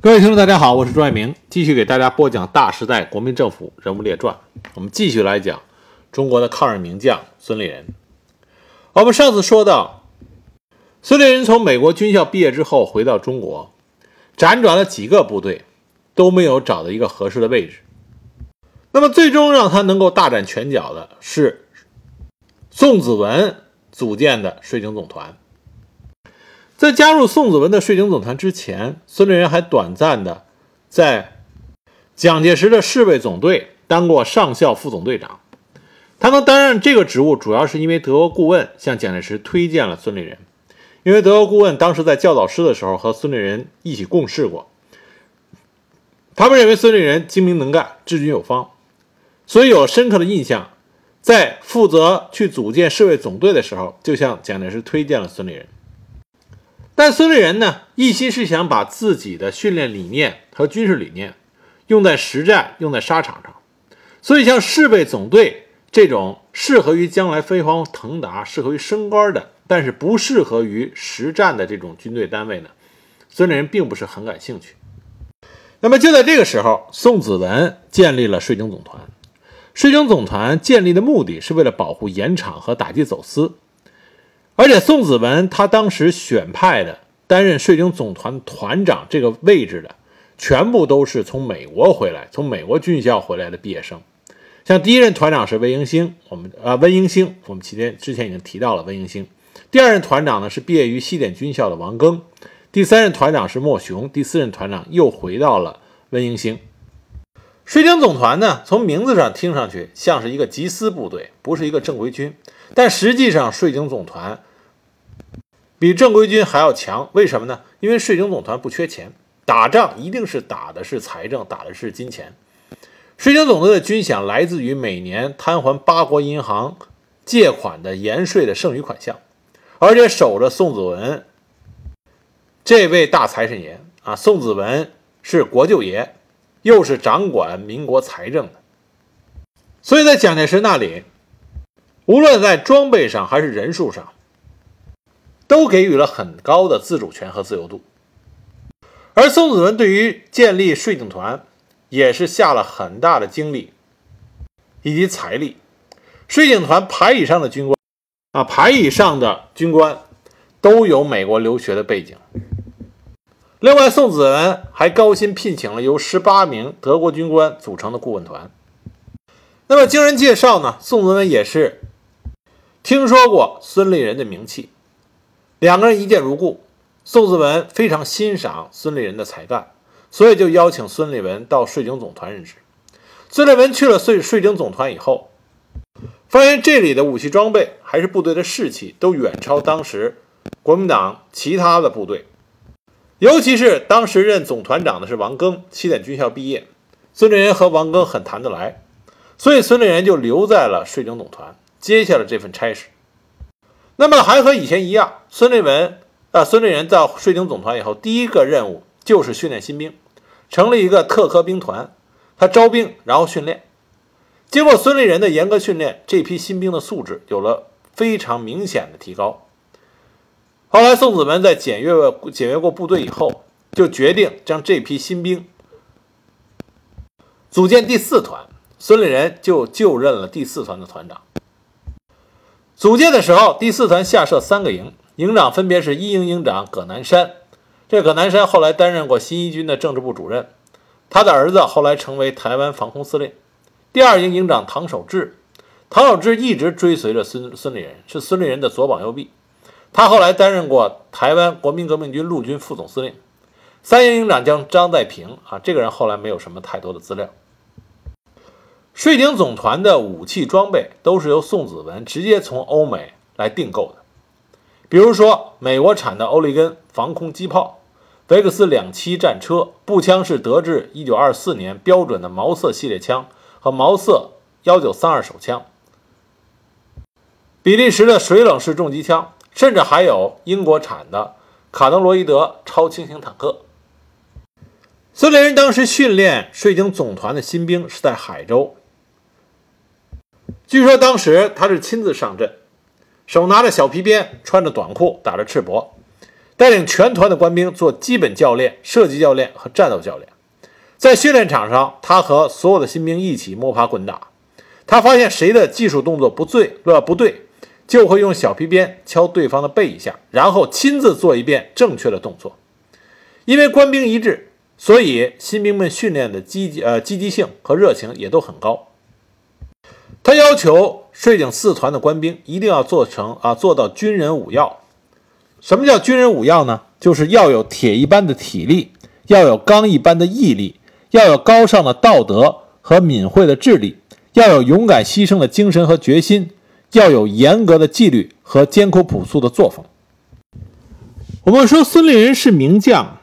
各位听众，大家好，我是朱爱明，继续给大家播讲《大时代国民政府人物列传》。我们继续来讲中国的抗日名将孙立人。我们上次说到，孙立人从美国军校毕业之后回到中国，辗转了几个部队，都没有找到一个合适的位置。那么，最终让他能够大展拳脚的是宋子文组建的税警总团。在加入宋子文的税警总团之前，孙立人还短暂的在蒋介石的侍卫总队当过上校副总队长。他能担任这个职务，主要是因为德国顾问向蒋介石推荐了孙立人。因为德国顾问当时在教导师的时候和孙立人一起共事过，他们认为孙立人精明能干、治军有方，所以有深刻的印象。在负责去组建侍卫总队的时候，就向蒋介石推荐了孙立人。但孙立人呢，一心是想把自己的训练理念和军事理念用在实战、用在沙场上，所以像侍卫总队这种适合于将来飞黄腾达、适合于升官的，但是不适合于实战的这种军队单位呢，孙立人并不是很感兴趣。那么就在这个时候，宋子文建立了税警总团。税警总团建立的目的是为了保护盐场和打击走私。而且宋子文他当时选派的担任税警总团团长这个位置的，全部都是从美国回来、从美国军校回来的毕业生。像第一任团长是温英兴，我们啊温英兴，我们前天之前已经提到了温英兴。第二任团长呢是毕业于西点军校的王庚，第三任团长是莫雄，第四任团长又回到了温英兴。税警总团呢，从名字上听上去像是一个缉私部队，不是一个正规军，但实际上税警总团。比正规军还要强，为什么呢？因为税警总团不缺钱，打仗一定是打的是财政，打的是金钱。税警总队的军饷来自于每年摊还八国银行借款的盐税的剩余款项，而且守着宋子文这位大财神爷啊，宋子文是国舅爷，又是掌管民国财政的，所以在蒋介石那里，无论在装备上还是人数上。都给予了很高的自主权和自由度，而宋子文对于建立税警团也是下了很大的精力以及财力。税警团排以上的军官啊，排以上的军官都有美国留学的背景。另外，宋子文还高薪聘请了由十八名德国军官组成的顾问团。那么，经人介绍呢，宋子文也是听说过孙立人的名气。两个人一见如故，宋子文非常欣赏孙立人的才干，所以就邀请孙立文到税警总团任职。孙立文去了税税警总团以后，发现这里的武器装备还是部队的士气都远超当时国民党其他的部队，尤其是当时任总团长的是王庚，西点军校毕业，孙立人和王庚很谈得来，所以孙立人就留在了税警总团，接下了这份差事。那么还和以前一样，孙立文啊，孙立人到税警总团以后，第一个任务就是训练新兵，成立一个特科兵团，他招兵然后训练。经过孙立人的严格训练，这批新兵的素质有了非常明显的提高。后来宋子文在检阅检阅过部队以后，就决定将这批新兵组建第四团，孙立人就就任了第四团的团长。组建的时候，第四团下设三个营，营长分别是一营营长葛南山。这葛南山后来担任过新一军的政治部主任，他的儿子后来成为台湾防空司令。第二营营长唐守志，唐守志一直追随着孙孙立人，是孙立人的左膀右臂。他后来担任过台湾国民革命军陆军副总司令。三营营长将张在平啊，这个人后来没有什么太多的资料。税警总团的武器装备都是由宋子文直接从欧美来订购的，比如说美国产的欧利根防空机炮、维克斯两栖战车、步枪是德制1924年标准的毛瑟系列枪和毛瑟1932手枪，比利时的水冷式重机枪，甚至还有英国产的卡登罗伊德超轻型坦克。孙立人当时训练税警总团的新兵是在海州。据说当时他是亲自上阵，手拿着小皮鞭，穿着短裤，打着赤膊，带领全团的官兵做基本教练、射击教练和战斗教练。在训练场上，他和所有的新兵一起摸爬滚打。他发现谁的技术动作不对，呃不对，就会用小皮鞭敲对方的背一下，然后亲自做一遍正确的动作。因为官兵一致，所以新兵们训练的积极呃积极性和热情也都很高。他要求税警四团的官兵一定要做成啊做到军人五要。什么叫军人五要呢？就是要有铁一般的体力，要有钢一般的毅力，要有高尚的道德和敏慧的智力，要有勇敢牺牲的精神和决心，要有严格的纪律和艰苦朴素的作风。我们说孙立人是名将，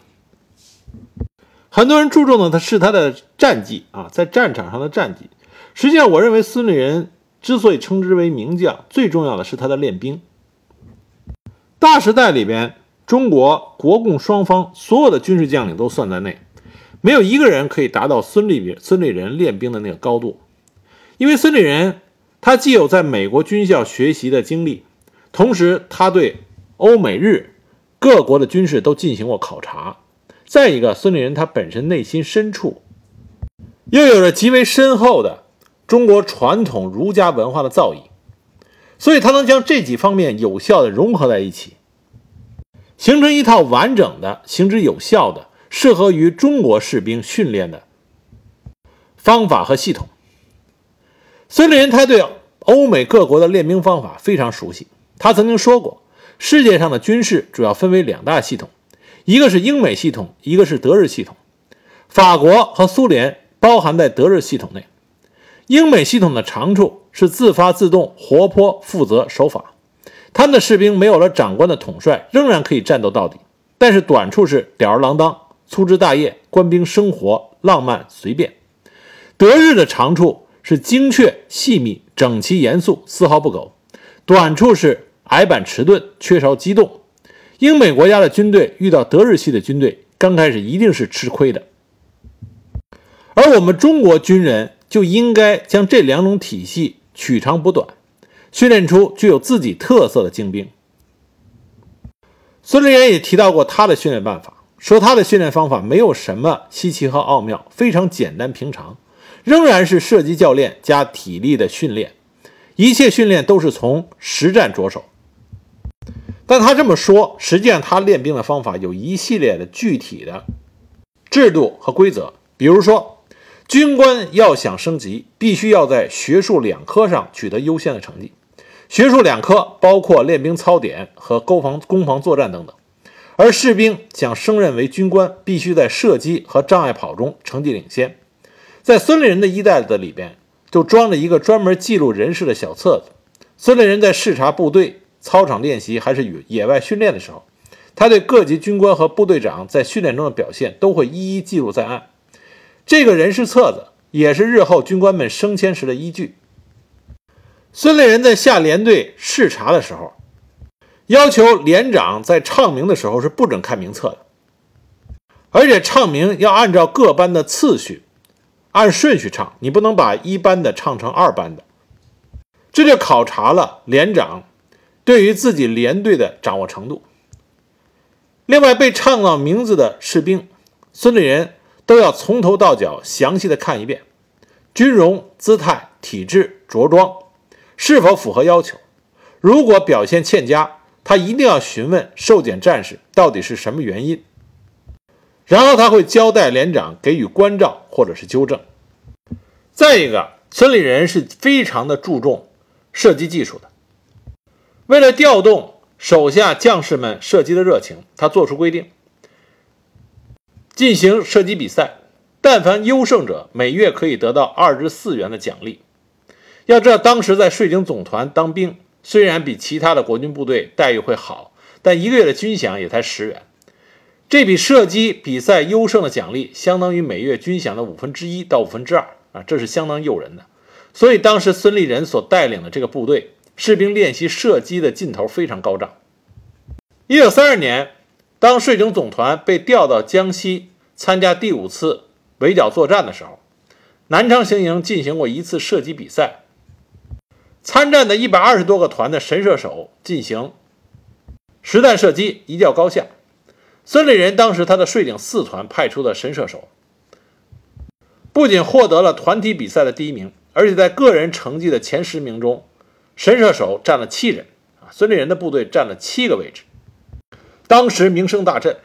很多人注重的他是他的战绩啊，在战场上的战绩。实际上，我认为孙立人之所以称之为名将，最重要的是他的练兵。大时代里边，中国国共双方所有的军事将领都算在内，没有一个人可以达到孙立孙立人练兵的那个高度。因为孙立人他既有在美国军校学习的经历，同时他对欧美日各国的军事都进行过考察。再一个，孙立人他本身内心深处又有着极为深厚的中国传统儒家文化的造诣。所以，他能将这几方面有效的融合在一起，形成一套完整的、行之有效的、适合于中国士兵训练的方法和系统。孙立人他对欧美各国的练兵方法非常熟悉。他曾经说过，世界上的军事主要分为两大系统，一个是英美系统，一个是德日系统。法国和苏联包含在德日系统内。英美系统的长处是自发自动、活泼、负责、守法。他们的士兵没有了长官的统帅，仍然可以战斗到底。但是短处是吊儿郎当、粗枝大叶，官兵生活浪漫随便。德日的长处是精确、细密、整齐、严肃，丝毫不苟。短处是矮板迟钝，缺少机动。英美国家的军队遇到德日系的军队，刚开始一定是吃亏的。而我们中国军人。就应该将这两种体系取长补短，训练出具有自己特色的精兵。孙立人也提到过他的训练办法，说他的训练方法没有什么稀奇和奥妙，非常简单平常，仍然是射击教练加体力的训练，一切训练都是从实战着手。但他这么说，实际上他练兵的方法有一系列的具体的制度和规则，比如说。军官要想升级，必须要在学术两科上取得优先的成绩。学术两科包括练兵操典和攻防攻防作战等等。而士兵想升任为军官，必须在射击和障碍跑中成绩领先。在孙立人的衣袋子里边，就装着一个专门记录人事的小册子。孙立人在视察部队、操场练习还是与野外训练的时候，他对各级军官和部队长在训练中的表现都会一一记录在案。这个人事册子也是日后军官们升迁时的依据。孙立人在下连队视察的时候，要求连长在唱名的时候是不准看名册的，而且唱名要按照各班的次序，按顺序唱，你不能把一班的唱成二班的。这就考察了连长对于自己连队的掌握程度。另外，被唱到名字的士兵，孙立人。都要从头到脚详细的看一遍，军容、姿态、体质、着装是否符合要求。如果表现欠佳，他一定要询问受检战士到底是什么原因，然后他会交代连长给予关照或者是纠正。再一个，村里人是非常的注重射击技术的，为了调动手下将士们射击的热情，他做出规定。进行射击比赛，但凡优胜者每月可以得到二至四元的奖励。要知道，当时在税警总团当兵，虽然比其他的国军部队待遇会好，但一个月的军饷也才十元。这笔射击比赛优胜的奖励，相当于每月军饷的五分之一到五分之二啊，这是相当诱人的。所以，当时孙立人所带领的这个部队士兵练习射击的劲头非常高涨。一九三二年。当税警总团被调到江西参加第五次围剿作战的时候，南昌行营进行过一次射击比赛。参战的一百二十多个团的神射手进行实弹射击，一较高下。孙立人当时他的税警四团派出的神射手，不仅获得了团体比赛的第一名，而且在个人成绩的前十名中，神射手占了七人啊，孙立人的部队占了七个位置，当时名声大振。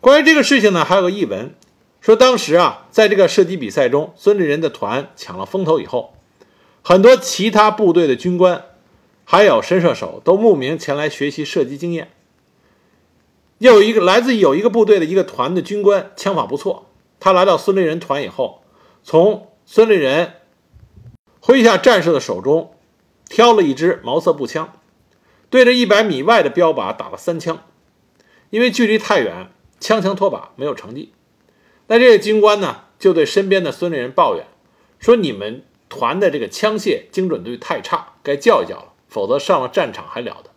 关于这个事情呢，还有个译文，说当时啊，在这个射击比赛中，孙立人的团抢了风头以后，很多其他部队的军官，还有神射手都慕名前来学习射击经验。又有一个来自有一个部队的一个团的军官，枪法不错。他来到孙立人团以后，从孙立人麾下战士的手中挑了一支毛瑟步枪，对着一百米外的标靶打了三枪。因为距离太远，枪枪脱靶，没有成绩。那这个军官呢，就对身边的孙立人抱怨说：“你们团的这个枪械精准度太差，该教一教了，否则上了战场还了得。”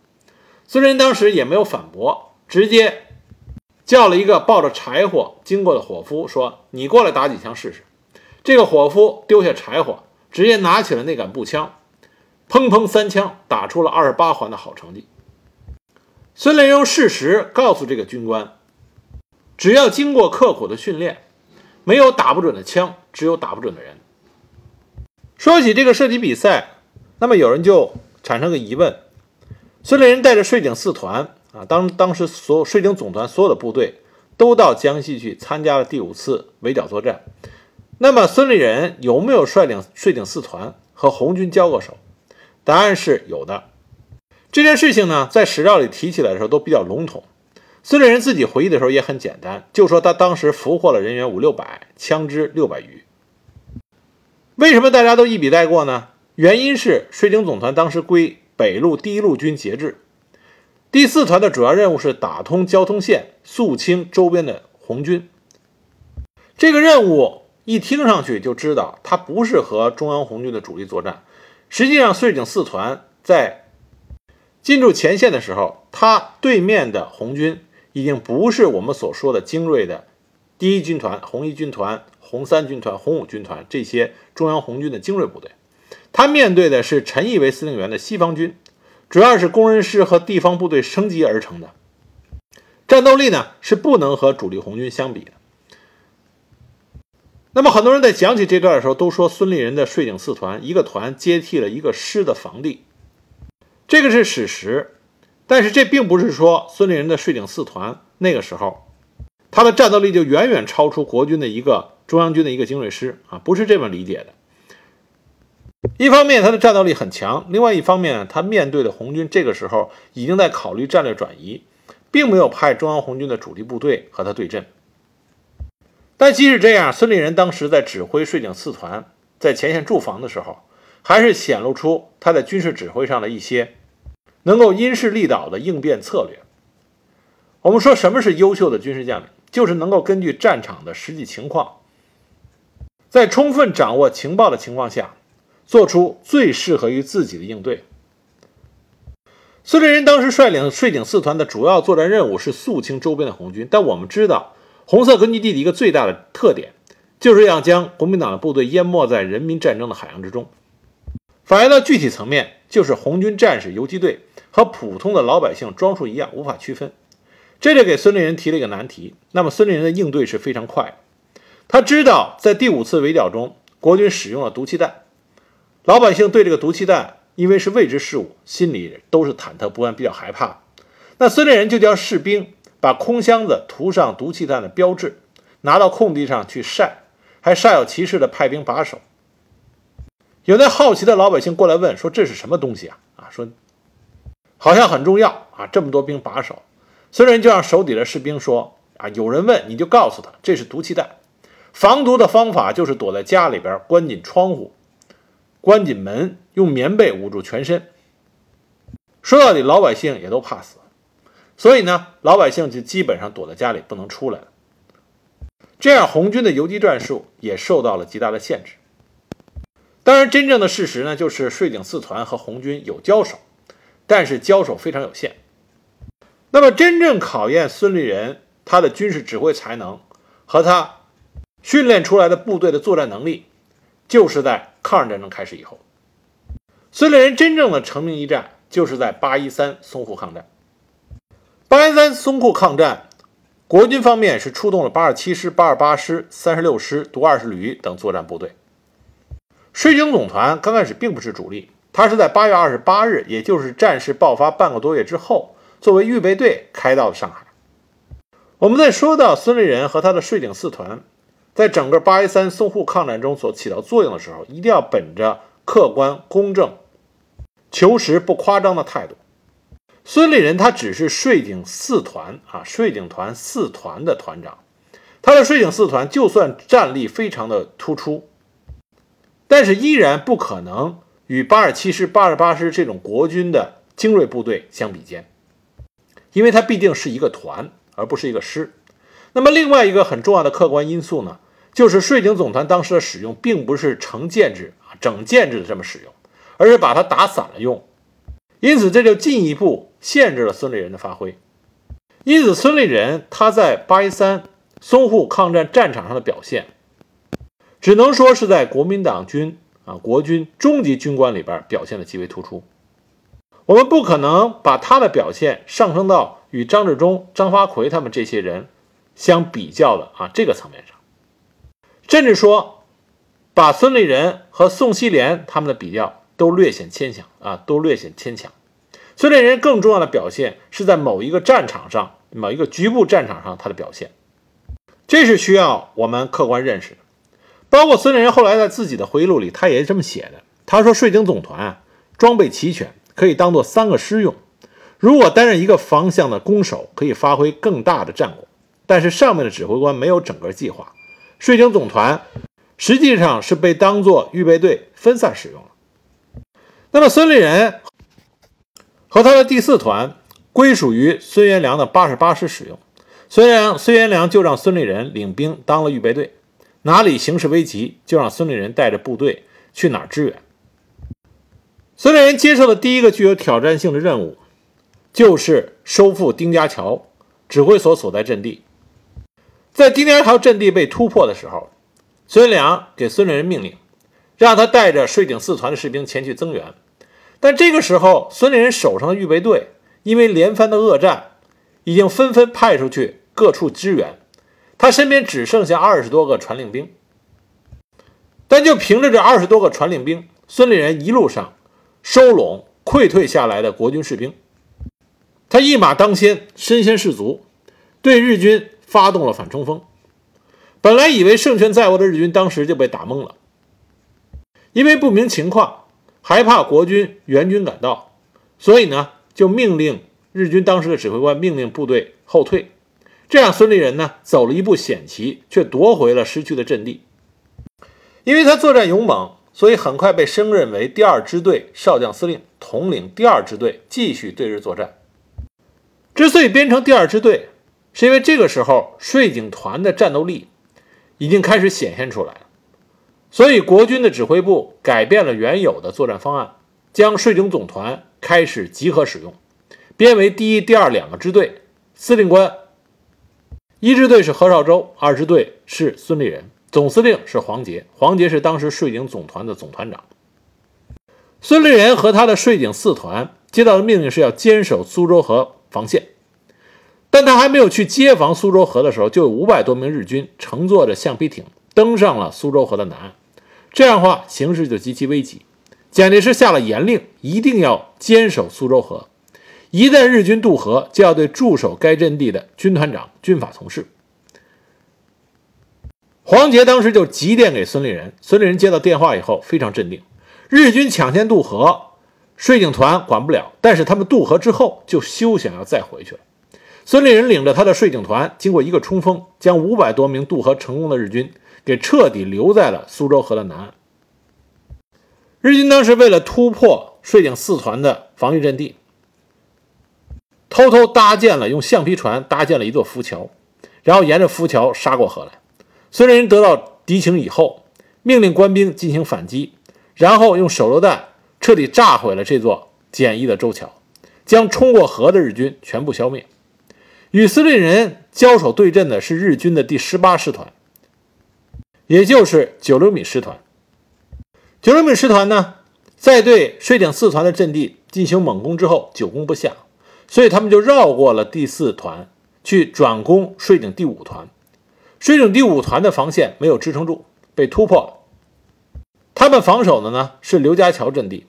孙立人当时也没有反驳。直接叫了一个抱着柴火经过的伙夫，说：“你过来打几枪试试。”这个伙夫丢下柴火，直接拿起了那杆步枪，砰砰三枪，打出了二十八环的好成绩。孙立人用事实告诉这个军官：“只要经过刻苦的训练，没有打不准的枪，只有打不准的人。”说起这个射击比赛，那么有人就产生个疑问：孙立人带着税警四团。啊，当当时所有税警总团所有的部队都到江西去参加了第五次围剿作战。那么孙立人有没有率领税警四团和红军交过手？答案是有的。这件事情呢，在史料里提起来的时候都比较笼统。孙立人自己回忆的时候也很简单，就说他当时俘获了人员五六百，枪支六百余。为什么大家都一笔带过呢？原因是税警总团当时归北路第一路军节制。第四团的主要任务是打通交通线，肃清周边的红军。这个任务一听上去就知道，它不是和中央红军的主力作战。实际上，税警四团在进驻前线的时候，他对面的红军已经不是我们所说的精锐的第一军团、红一军团、红三军团、红五军团这些中央红军的精锐部队，它面对的是陈毅为司令员的西方军。主要是工人师和地方部队升级而成的，战斗力呢是不能和主力红军相比的。那么很多人在讲起这段的时候，都说孙立人的税警四团一个团接替了一个师的防地，这个是史实。但是这并不是说孙立人的税警四团那个时候他的战斗力就远远超出国军的一个中央军的一个精锐师啊，不是这么理解的。一方面，他的战斗力很强；另外一方面，他面对的红军这个时候已经在考虑战略转移，并没有派中央红军的主力部队和他对阵。但即使这样，孙立人当时在指挥税警四团在前线驻防的时候，还是显露出他在军事指挥上的一些能够因势利导的应变策略。我们说，什么是优秀的军事将领？就是能够根据战场的实际情况，在充分掌握情报的情况下。做出最适合于自己的应对。孙立人当时率领税警四团的主要作战任务是肃清周边的红军，但我们知道，红色根据地的一个最大的特点，就是要将国民党的部队淹没在人民战争的海洋之中。反映到具体层面，就是红军战士游击队和普通的老百姓装束一样，无法区分。这就给孙立人提了一个难题。那么孙立人的应对是非常快，他知道在第五次围剿中，国军使用了毒气弹。老百姓对这个毒气弹，因为是未知事物，心里都是忐忑不安，比较害怕。那孙立人就叫士兵把空箱子涂上毒气弹的标志，拿到空地上去晒，还煞有其事的派兵把守。有那好奇的老百姓过来问说：“这是什么东西啊？”啊，说好像很重要啊，这么多兵把守。孙仁就让手底的士兵说：“啊，有人问你就告诉他，这是毒气弹。防毒的方法就是躲在家里边，关紧窗户。”关紧门，用棉被捂住全身。说到底，老百姓也都怕死，所以呢，老百姓就基本上躲在家里不能出来了。这样，红军的游击战术也受到了极大的限制。当然，真正的事实呢，就是税警四团和红军有交手，但是交手非常有限。那么，真正考验孙立人他的军事指挥才能和他训练出来的部队的作战能力。就是在抗日战争开始以后，孙立人真正的成名一战，就是在八一三淞沪抗战。八一三淞沪抗战国军方面是出动了八十七师、八十八师、三十六师、独二十旅等作战部队。税警总团刚开始并不是主力，它是在八月二十八日，也就是战事爆发半个多月之后，作为预备队开到了上海。我们在说到孙立人和他的税警四团在整个八一三淞沪抗战中所起到作用的时候，一定要本着客观、公正、求实不夸张的态度。孙立人他只是税警四团啊，税警团四团的团长，他的税警四团就算战力非常的突出，但是依然不可能与八十七师、八十八师这种国军的精锐部队相比肩，因为他毕竟是一个团。而不是一个师。那么，另外一个很重要的客观因素呢，就是税警总团当时的使用，并不是成建制啊、整建制的这么使用，而是把它打散了用。因此，这就进一步限制了孙立人的发挥。因此，孙立人他在八一三淞沪抗战战场上的表现，只能说是在国民党军啊国军中级军官里边表现的极为突出。我们不可能把他的表现上升到。与张治中、张发奎他们这些人相比较的啊，这个层面上，甚至说把孙立人和宋希濂他们的比较都略显牵强啊，都略显牵强。孙立人更重要的表现是在某一个战场上、某一个局部战场上他的表现，这是需要我们客观认识的。包括孙立人后来在自己的回忆录里，他也是这么写的。他说：“税警总团啊，装备齐全，可以当做三个师用。”如果担任一个方向的攻守，可以发挥更大的战果。但是上面的指挥官没有整个计划，税警总团实际上是被当作预备队分散使用了。那么孙立人和他的第四团归属于孙元良的八十八师使用，孙元良孙元良就让孙立人领兵当了预备队，哪里形势危急，就让孙立人带着部队去哪儿支援。孙立人接受的第一个具有挑战性的任务。就是收复丁家桥指挥所所在阵地。在丁家桥阵地被突破的时候，孙元良给孙立人命令，让他带着税警四团的士兵前去增援。但这个时候，孙立人手上的预备队因为连番的恶战，已经纷纷派出去各处支援，他身边只剩下二十多个传令兵。但就凭着这二十多个传令兵，孙立人一路上收拢溃退下来的国军士兵。他一马当先，身先士卒，对日军发动了反冲锋。本来以为胜券在握的日军，当时就被打懵了，因为不明情况，还怕国军援军赶到，所以呢，就命令日军当时的指挥官命令部队后退。这样，孙立人呢走了一步险棋，却夺回了失去的阵地。因为他作战勇猛，所以很快被升任为第二支队少将司令，统领第二支队继续对日作战。之所以编成第二支队，是因为这个时候税警团的战斗力已经开始显现出来了，所以国军的指挥部改变了原有的作战方案，将税警总团开始集合使用，编为第一、第二两个支队，司令官一支队是何绍周，二支队是孙立人，总司令是黄杰，黄杰是当时税警总团的总团长。孙立人和他的税警四团接到的命令是要坚守苏州河。防线，但他还没有去接防苏州河的时候，就有五百多名日军乘坐着橡皮艇登上了苏州河的南岸。这样的话，形势就极其危急。蒋介石下了严令，一定要坚守苏州河。一旦日军渡河，就要对驻守该阵地的军团长军法从事。黄杰当时就急电给孙立人，孙立人接到电话以后非常镇定。日军抢先渡河。税警团管不了，但是他们渡河之后就休想要再回去了。孙立人领着他的税警团，经过一个冲锋，将五百多名渡河成功的日军给彻底留在了苏州河的南岸。日军当时为了突破税警四团的防御阵地，偷偷搭建了用橡皮船搭建了一座浮桥，然后沿着浮桥杀过河来。孙立人得到敌情以后，命令官兵进行反击，然后用手榴弹。彻底炸毁了这座简易的舟桥，将冲过河的日军全部消灭。与司令人交手对阵的是日军的第十八师团，也就是九流米师团。九流米师团呢，在对税警四团的阵地进行猛攻之后，久攻不下，所以他们就绕过了第四团，去转攻税井第五团。税井第五团的防线没有支撑住，被突破了。他们防守的呢是刘家桥阵地。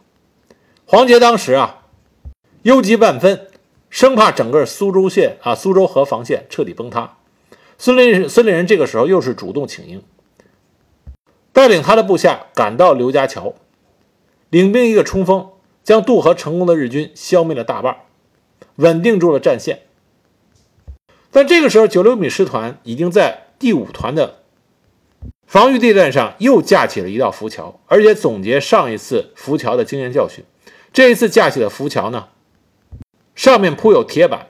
黄杰当时啊忧急万分，生怕整个苏州县啊苏州河防线彻底崩塌。孙立孙立人这个时候又是主动请缨，带领他的部下赶到刘家桥，领兵一个冲锋，将渡河成功的日军消灭了大半，稳定住了战线。但这个时候，九六米师团已经在第五团的防御地段上又架起了一道浮桥，而且总结上一次浮桥的经验教训，这一次架起的浮桥呢，上面铺有铁板，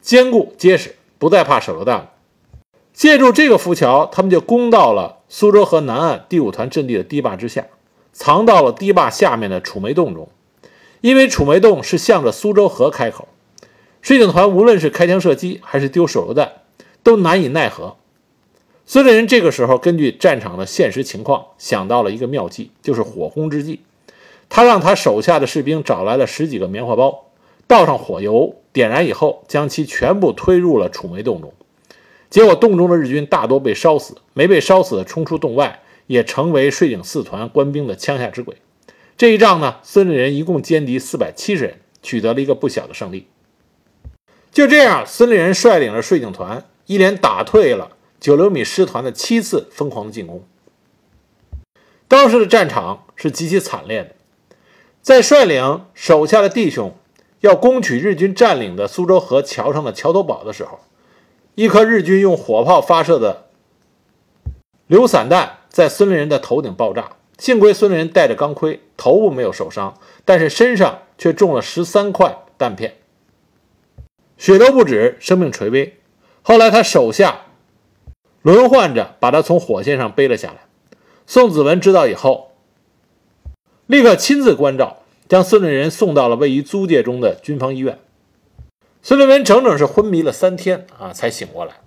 坚固结实，不再怕手榴弹了。借助这个浮桥，他们就攻到了苏州河南岸第五团阵地的堤坝之下，藏到了堤坝下面的储煤洞中。因为储煤洞是向着苏州河开口，水警团无论是开枪射击还是丢手榴弹，都难以奈何。孙立人这个时候根据战场的现实情况，想到了一个妙计，就是火攻之计。他让他手下的士兵找来了十几个棉花包，倒上火油，点燃以后，将其全部推入了储煤洞中。结果，洞中的日军大多被烧死，没被烧死的冲出洞外，也成为税井四团官兵的枪下之鬼。这一仗呢，孙立人一共歼敌四百七十人，取得了一个不小的胜利。就这样，孙立人率领着税井团一连打退了九流米师团的七次疯狂的进攻。当时的战场是极其惨烈的，在率领手下的弟兄要攻取日军占领的苏州河桥上的桥头堡的时候。一颗日军用火炮发射的流散弹在孙立人的头顶爆炸，幸亏孙立人戴着钢盔，头部没有受伤，但是身上却中了十三块弹片，血流不止，生命垂危。后来他手下轮换着把他从火线上背了下来。宋子文知道以后，立刻亲自关照，将孙立人送到了位于租界中的军方医院。孙立文整整是昏迷了三天啊，才醒过来。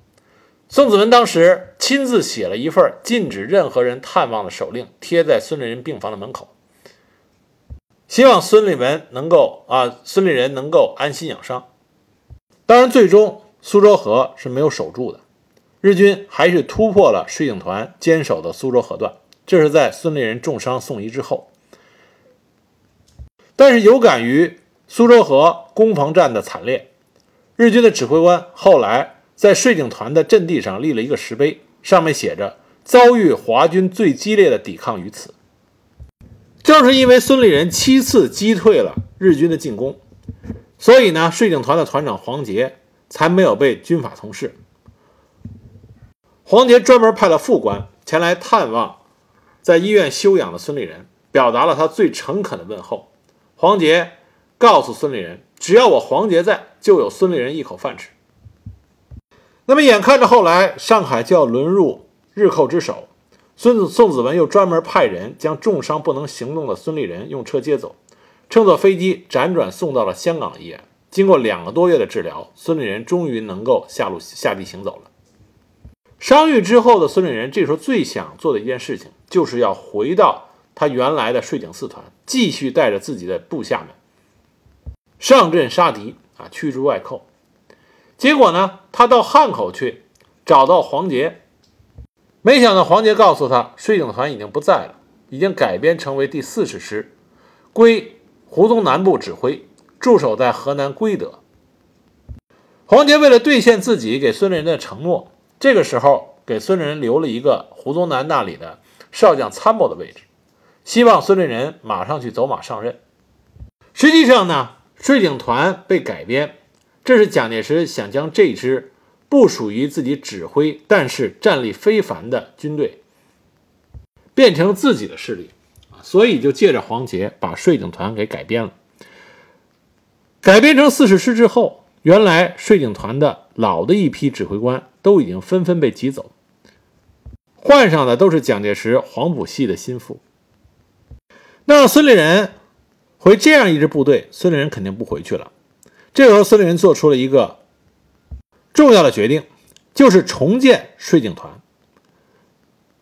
宋子文当时亲自写了一份禁止任何人探望的手令，贴在孙立人病房的门口，希望孙立文能够啊，孙立人能够安心养伤。当然，最终苏州河是没有守住的，日军还是突破了水警团坚守的苏州河段。这是在孙立人重伤送医之后。但是有感于苏州河攻防战的惨烈。日军的指挥官后来在税警团的阵地上立了一个石碑，上面写着“遭遇华军最激烈的抵抗于此”。正是因为孙立人七次击退了日军的进攻，所以呢，税警团的团长黄杰才没有被军法从事。黄杰专门派了副官前来探望在医院休养的孙立人，表达了他最诚恳的问候。黄杰告诉孙立人。只要我黄杰在，就有孙立人一口饭吃。那么，眼看着后来上海就要沦入日寇之手，孙子宋子文又专门派人将重伤不能行动的孙立人用车接走，乘坐飞机辗转送到了香港医院。经过两个多月的治疗，孙立人终于能够下路下地行走了。伤愈之后的孙立人，这时候最想做的一件事情，就是要回到他原来的税警四团，继续带着自己的部下们。上阵杀敌啊，驱逐外寇。结果呢，他到汉口去找到黄杰，没想到黄杰告诉他，税警团已经不在了，已经改编成为第四十师，归胡宗南部指挥，驻守在河南归德。黄杰为了兑现自己给孙立人的承诺，这个时候给孙立人留了一个胡宗南那里的少将参谋的位置，希望孙立人马上去走马上任。实际上呢？税警团被改编，这是蒋介石想将这支不属于自己指挥，但是战力非凡的军队变成自己的势力，所以就借着黄杰把税警团给改编了。改编成四十师之后，原来税警团的老的一批指挥官都已经纷纷被挤走，换上的都是蒋介石黄埔系的心腹。那孙立人。回这样一支部队，孙立人肯定不回去了。这时候，孙立人做出了一个重要的决定，就是重建税警团。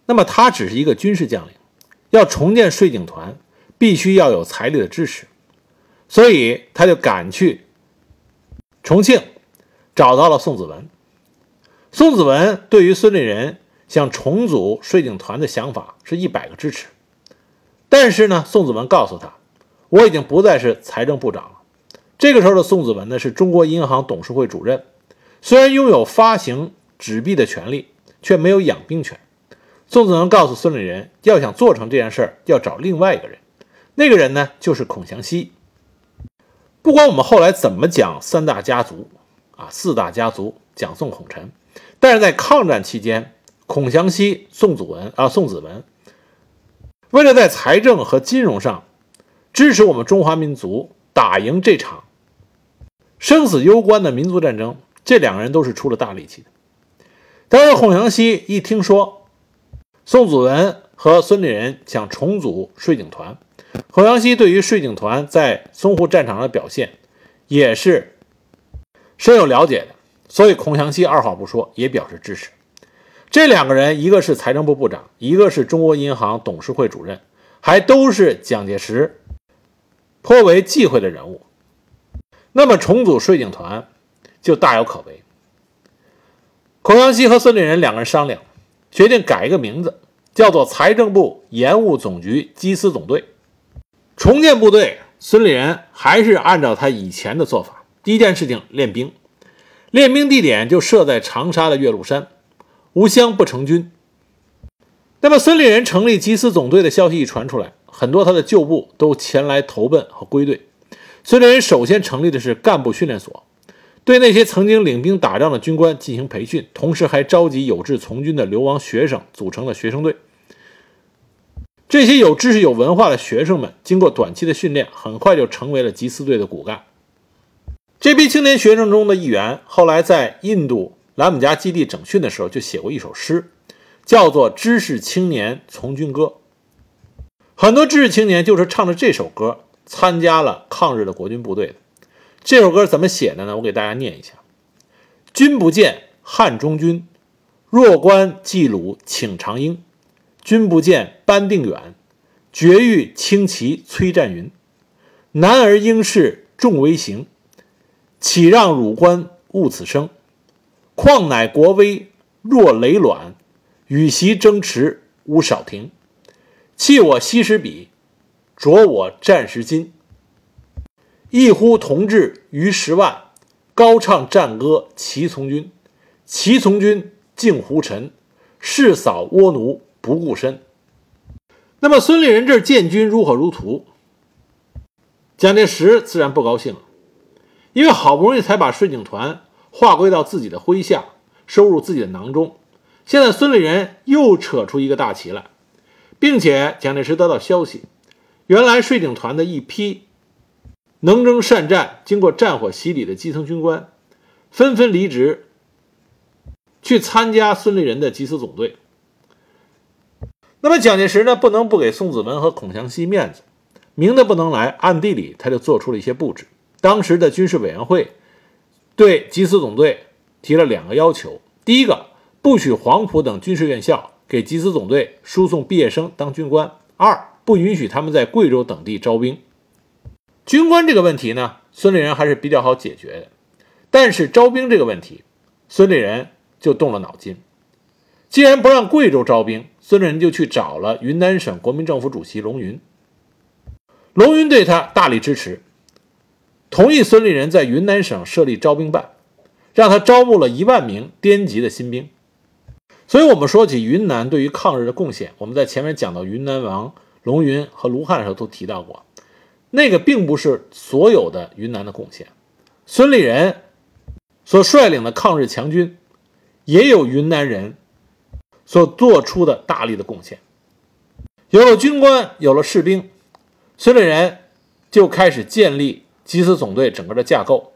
那么，他只是一个军事将领，要重建税警团，必须要有财力的支持，所以他就赶去重庆，找到了宋子文。宋子文对于孙立人想重组税警团的想法是一百个支持，但是呢，宋子文告诉他，我已经不再是财政部长了。这个时候的宋子文呢，是中国银行董事会主任，虽然拥有发行纸币的权利，却没有养兵权。宋子文告诉孙立人，要想做成这件事儿，要找另外一个人，那个人呢，就是孔祥熙。不管我们后来怎么讲三大家族啊，四大家族讲宋孔陈。但是在抗战期间，孔祥熙、宋子文啊，宋子文为了在财政和金融上支持我们中华民族打赢这场生死攸关的民族战争，这两个人都是出了大力气的。但是孔祥熙一听说宋子文和孙立人想重组税警团，孔祥熙对于税警团在淞沪战场上的表现也是深有了解的。所以，孔祥熙二话不说也表示支持。这两个人，一个是财政部部长，一个是中国银行董事会主任，还都是蒋介石颇为忌讳的人物。那么，重组税警团就大有可为。孔祥熙和孙立人两个人商量，决定改一个名字，叫做财政部盐务总局缉私总队。重建部队，孙立人还是按照他以前的做法，第一件事情练兵。练兵地点就设在长沙的岳麓山，无乡不成军。那么孙立人成立缉私总队的消息一传出来，很多他的旧部都前来投奔和归队。孙立人首先成立的是干部训练所，对那些曾经领兵打仗的军官进行培训，同时还召集有志从军的流亡学生组成了学生队。这些有知识、有文化的学生们，经过短期的训练，很快就成为了缉私队的骨干。这批青年学生中的一员，后来在印度兰姆加基地整训的时候，就写过一首诗，叫做《知识青年从军歌》。很多知识青年就是唱着这首歌参加了抗日的国军部队的。这首歌怎么写的呢？我给大家念一下：“君不见，汉中军；弱冠冀鲁请长缨。君不见，班定远；绝域轻骑催战云。男儿应是众威行。”岂让汝官误此生？况乃国威若累卵，与其争持无少停。弃我昔时笔，着我战时金。一呼同志于十万，高唱战歌齐从军。齐从军敬胡尘，誓扫倭奴不顾身。那么孙立人这建军如火如荼，蒋介石自然不高兴了。因为好不容易才把顺警团划归到自己的麾下，收入自己的囊中，现在孙立人又扯出一个大旗来，并且蒋介石得到消息，原来税警团的一批能征善战、经过战火洗礼的基层军官，纷纷离职，去参加孙立人的缉私总队。那么蒋介石呢，不能不给宋子文和孔祥熙面子，明的不能来，暗地里他就做出了一些布置。当时的军事委员会对缉私总队提了两个要求：第一个，不许黄埔等军事院校给缉私总队输送毕业生当军官；二，不允许他们在贵州等地招兵。军官这个问题呢，孙立人还是比较好解决的，但是招兵这个问题，孙立人就动了脑筋。既然不让贵州招兵，孙立人就去找了云南省国民政府主席龙云，龙云对他大力支持。同意孙立人在云南省设立招兵办，让他招募了一万名滇籍的新兵。所以，我们说起云南对于抗日的贡献，我们在前面讲到云南王龙云和卢汉的时候都提到过，那个并不是所有的云南的贡献。孙立人所率领的抗日强军，也有云南人所做出的大力的贡献。有了军官，有了士兵，孙立人就开始建立。缉私总队整个的架构，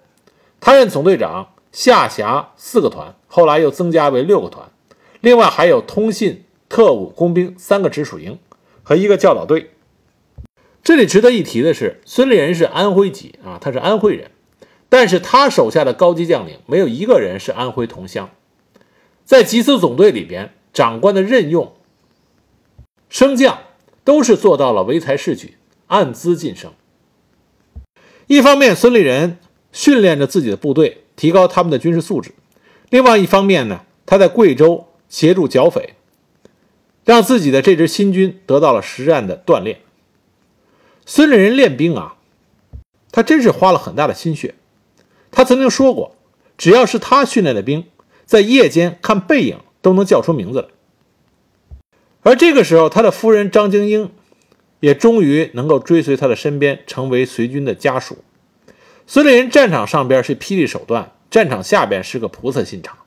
他任总队长，下辖四个团，后来又增加为六个团，另外还有通信、特务、工兵三个直属营和一个教导队。这里值得一提的是，孙立人是安徽籍啊，他是安徽人，但是他手下的高级将领没有一个人是安徽同乡。在缉私总队里边，长官的任用、升降都是做到了唯才是举，按资晋升。一方面，孙立人训练着自己的部队，提高他们的军事素质；另外一方面呢，他在贵州协助剿匪，让自己的这支新军得到了实战的锻炼。孙立人练兵啊，他真是花了很大的心血。他曾经说过，只要是他训练的兵，在夜间看背影都能叫出名字来。而这个时候，他的夫人张晶英也终于能够追随他的身边，成为随军的家属。孙立人战场上边是霹雳手段，战场下边是个菩萨心肠。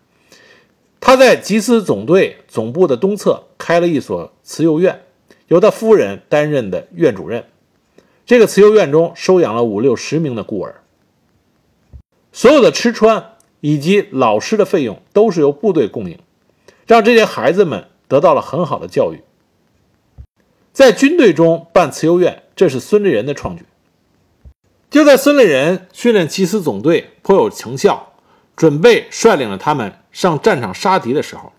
他在吉斯总队总部的东侧开了一所慈幼院，由他夫人担任的院主任。这个慈幼院中收养了五六十名的孤儿，所有的吃穿以及老师的费用都是由部队供应，让这些孩子们。得到了很好的教育，在军队中办慈幼院，这是孙立人的创举。就在孙立人训练吉斯总队颇有成效，准备率领着他们上战场杀敌的时候，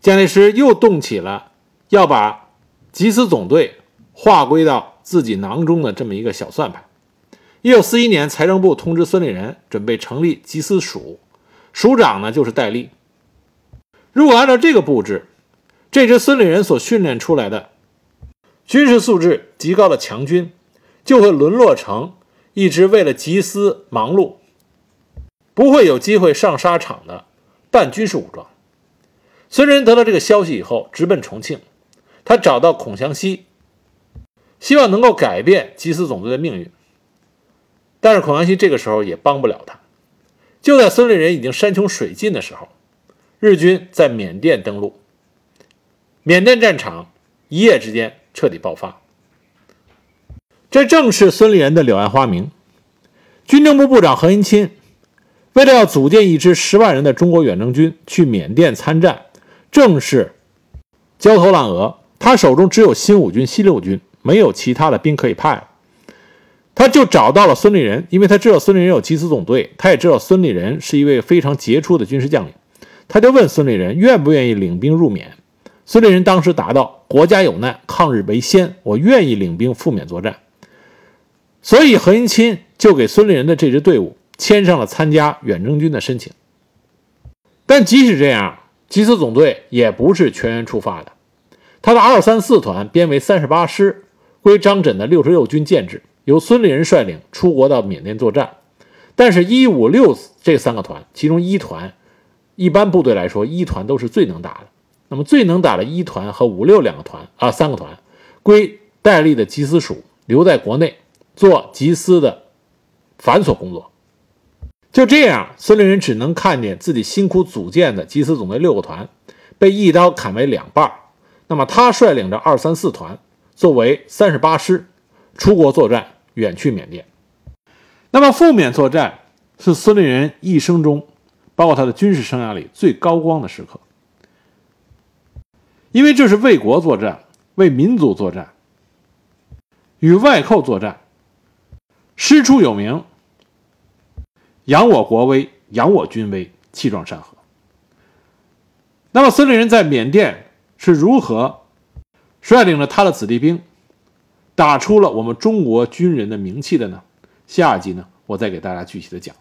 蒋介石又动起了要把吉斯总队划归到自己囊中的这么一个小算盘。一九四一年，财政部通知孙立人准备成立吉斯署，署长呢就是戴笠。如果按照这个布置，这支孙立人所训练出来的军事素质极高的强军，就会沦落成一支为了集思忙碌、不会有机会上沙场的半军事武装。孙立人得到这个消息以后，直奔重庆，他找到孔祥熙，希望能够改变集思总队的命运。但是孔祥熙这个时候也帮不了他。就在孙立人已经山穷水尽的时候，日军在缅甸登陆。缅甸战场一夜之间彻底爆发，这正是孙立人的柳暗花明。军政部部长何应钦为了要组建一支十万人的中国远征军去缅甸参战，正是焦头烂额。他手中只有新五军、新六军，没有其他的兵可以派。他就找到了孙立人，因为他知道孙立人有缉私总队，他也知道孙立人是一位非常杰出的军事将领。他就问孙立人愿不愿意领兵入缅。孙立人当时答道：“国家有难，抗日为先，我愿意领兵赴缅作战。”所以何应钦就给孙立人的这支队伍签上了参加远征军的申请。但即使这样，吉斯总队也不是全员出发的。他的二三四团编为三十八师，归张震的六十六军建制，由孙立人率领出国到缅甸作战。但是，一五六这三个团，其中一团，一般部队来说，一团都是最能打的。那么最能打的一团和五六两个团啊，三个团归戴笠的缉私署留在国内做缉私的繁琐工作。就这样，孙立人只能看见自己辛苦组建的缉私总队六个团被一刀砍为两半。那么他率领着二三四团作为三十八师出国作战，远去缅甸。那么赴缅作战是孙立人一生中，包括他的军事生涯里最高光的时刻。因为这是为国作战，为民族作战，与外寇作战，师出有名，扬我国威，扬我军威，气壮山河。那么孙立人在缅甸是如何率领着他的子弟兵，打出了我们中国军人的名气的呢？下一集呢，我再给大家具体的讲。